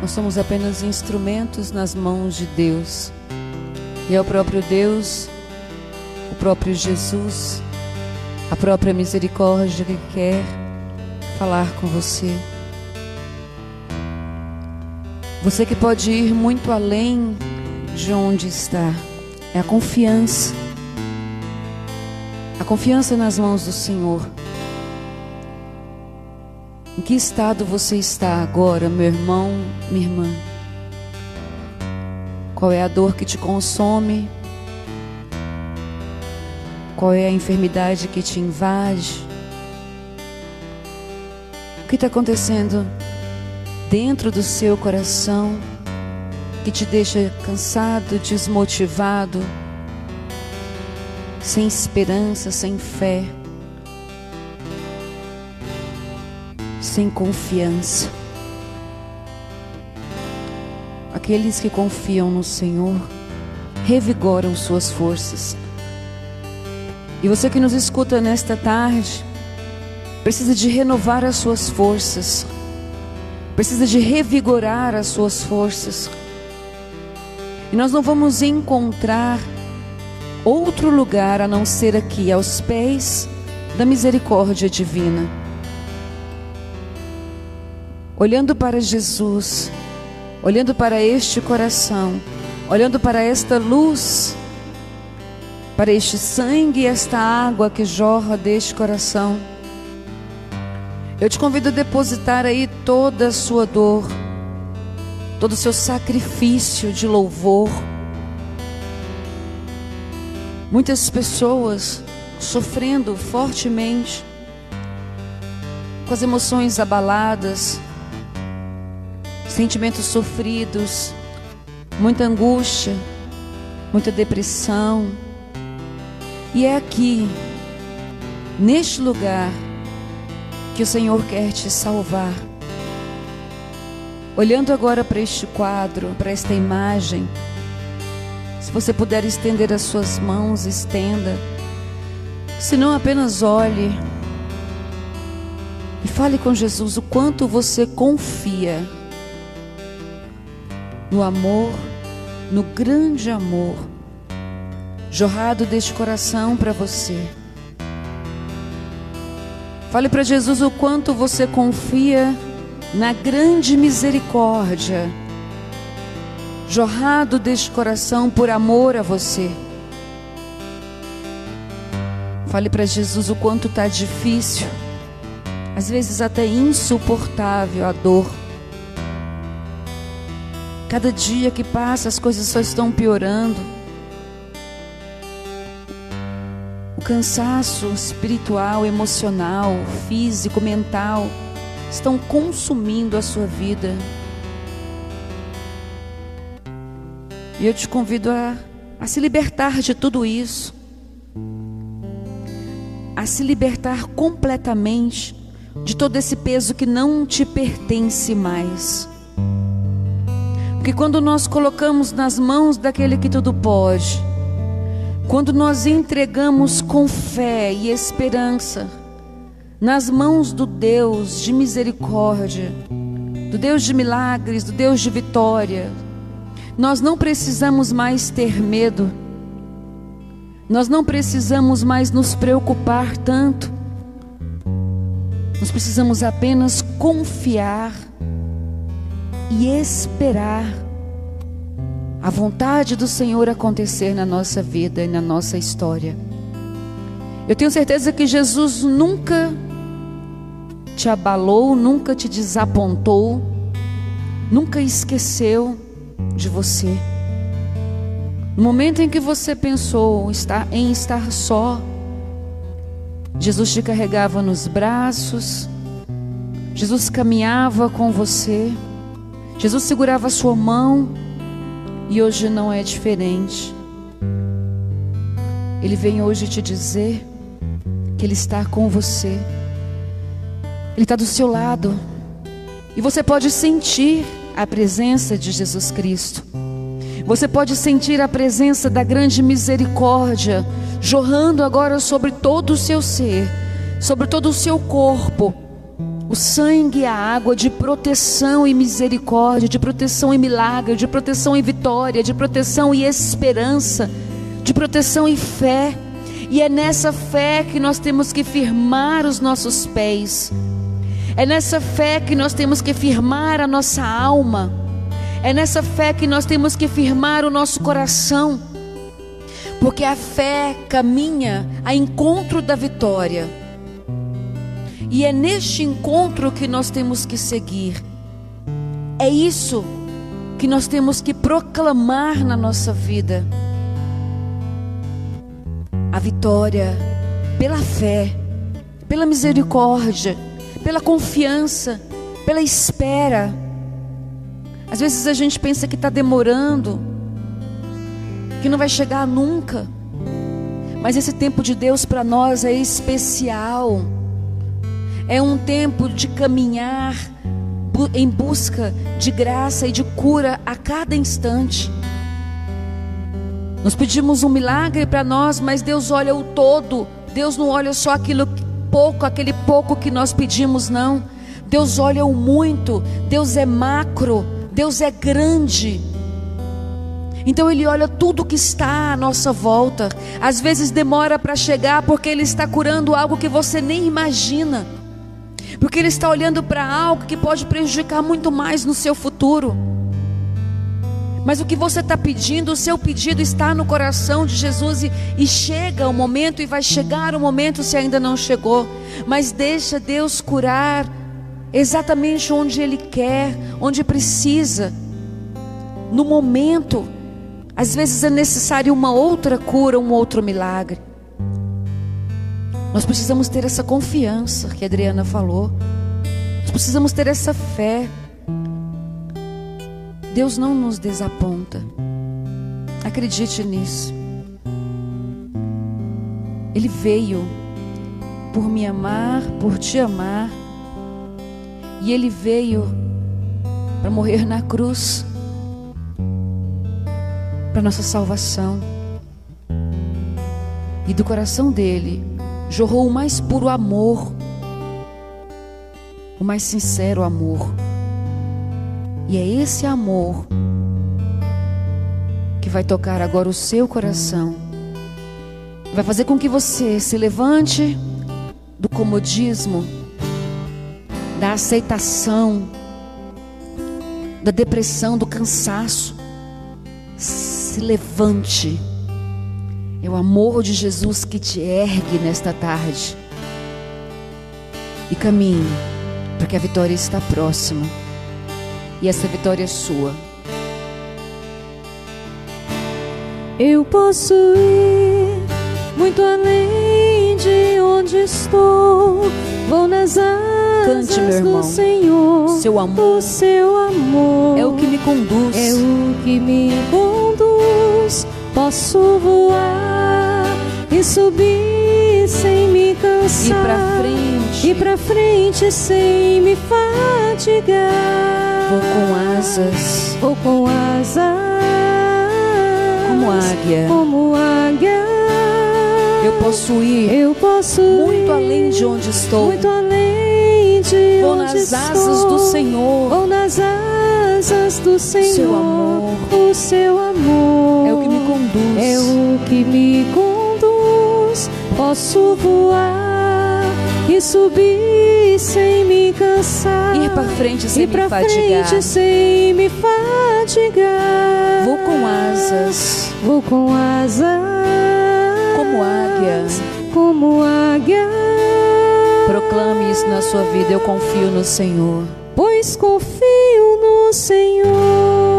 Nós somos apenas instrumentos nas mãos de Deus. E é o próprio Deus, o próprio Jesus, a própria misericórdia que quer falar com você. Você que pode ir muito além de onde está. É a confiança. A confiança nas mãos do Senhor. Em que estado você está agora, meu irmão, minha irmã? Qual é a dor que te consome? Qual é a enfermidade que te invade? O que está acontecendo dentro do seu coração que te deixa cansado, desmotivado, sem esperança, sem fé? Sem confiança. Aqueles que confiam no Senhor revigoram suas forças. E você que nos escuta nesta tarde, precisa de renovar as suas forças, precisa de revigorar as suas forças. E nós não vamos encontrar outro lugar a não ser aqui, aos pés da misericórdia divina olhando para Jesus, olhando para este coração, olhando para esta luz, para este sangue e esta água que jorra deste coração. Eu te convido a depositar aí toda a sua dor, todo o seu sacrifício de louvor. Muitas pessoas sofrendo fortemente, com as emoções abaladas, sentimentos sofridos, muita angústia, muita depressão. E é aqui, neste lugar, que o Senhor quer te salvar. Olhando agora para este quadro, para esta imagem, se você puder estender as suas mãos, estenda. Se não, apenas olhe e fale com Jesus o quanto você confia no amor, no grande amor jorrado deste coração para você. Fale para Jesus o quanto você confia na grande misericórdia jorrado deste coração por amor a você. Fale para Jesus o quanto está difícil, às vezes até insuportável a dor Cada dia que passa, as coisas só estão piorando. O cansaço espiritual, emocional, físico, mental estão consumindo a sua vida. E eu te convido a, a se libertar de tudo isso, a se libertar completamente de todo esse peso que não te pertence mais. Porque quando nós colocamos nas mãos daquele que tudo pode, quando nós entregamos com fé e esperança nas mãos do Deus de misericórdia, do Deus de milagres, do Deus de vitória, nós não precisamos mais ter medo, nós não precisamos mais nos preocupar tanto, nós precisamos apenas confiar e esperar a vontade do Senhor acontecer na nossa vida e na nossa história. Eu tenho certeza que Jesus nunca te abalou, nunca te desapontou, nunca esqueceu de você. No momento em que você pensou em estar só, Jesus te carregava nos braços, Jesus caminhava com você. Jesus segurava a sua mão e hoje não é diferente. Ele vem hoje te dizer que Ele está com você, Ele está do seu lado e você pode sentir a presença de Jesus Cristo. Você pode sentir a presença da grande misericórdia jorrando agora sobre todo o seu ser, sobre todo o seu corpo o sangue e a água de proteção e misericórdia, de proteção e milagre, de proteção e vitória, de proteção e esperança, de proteção e fé. E é nessa fé que nós temos que firmar os nossos pés. É nessa fé que nós temos que firmar a nossa alma. É nessa fé que nós temos que firmar o nosso coração. Porque a fé caminha a encontro da vitória. E é neste encontro que nós temos que seguir. É isso que nós temos que proclamar na nossa vida. A vitória pela fé, pela misericórdia, pela confiança, pela espera. Às vezes a gente pensa que está demorando, que não vai chegar nunca. Mas esse tempo de Deus para nós é especial. É um tempo de caminhar em busca de graça e de cura a cada instante. Nós pedimos um milagre para nós, mas Deus olha o todo. Deus não olha só aquilo pouco, aquele pouco que nós pedimos, não. Deus olha o muito. Deus é macro. Deus é grande. Então Ele olha tudo que está à nossa volta. Às vezes demora para chegar porque Ele está curando algo que você nem imagina porque Ele está olhando para algo que pode prejudicar muito mais no seu futuro. Mas o que você está pedindo, o seu pedido está no coração de Jesus e, e, chega o momento e vai chegar o momento se ainda não chegou. Mas deixa Deus curar exatamente onde Ele quer, onde precisa. No momento, às vezes é necessário uma outra cura, um outro milagre. Nós precisamos ter essa confiança que a Adriana falou. Nós precisamos ter essa fé. Deus não nos desaponta. Acredite nisso. Ele veio por me amar, por te amar. E ele veio para morrer na cruz para nossa salvação. E do coração dele jorrou o mais puro amor, o mais sincero amor. E é esse amor que vai tocar agora o seu coração, vai fazer com que você se levante do comodismo, da aceitação, da depressão, do cansaço. Se levante é o amor de Jesus que te ergue nesta tarde. E caminhe, porque a vitória está próxima. E essa vitória é sua. Eu posso ir muito além de onde estou. Vou nas asas Cante, meu irmão. do Senhor. Seu amor O seu amor é o que me conduz. é o que me conduz. Posso voar e subir sem me cansar. Ir pra frente. Ir pra frente sem me fatigar. Vou com asas Vou com asas como águia. como águia. Eu posso ir Eu posso muito ir além de onde estou. muito além de Vou onde nas asas estou. do Senhor. Vou nas asas do Senhor. amor. O seu amor É o que me conduz. é o que me conduz. Posso voar e subir sem me cansar. Ir pra frente sem Ir me fatigar. frente sem me fatigar. Vou com asas Vou com asas como águia. como águia. Proclame isso na sua vida. Eu confio no Senhor. Pois confio no Senhor.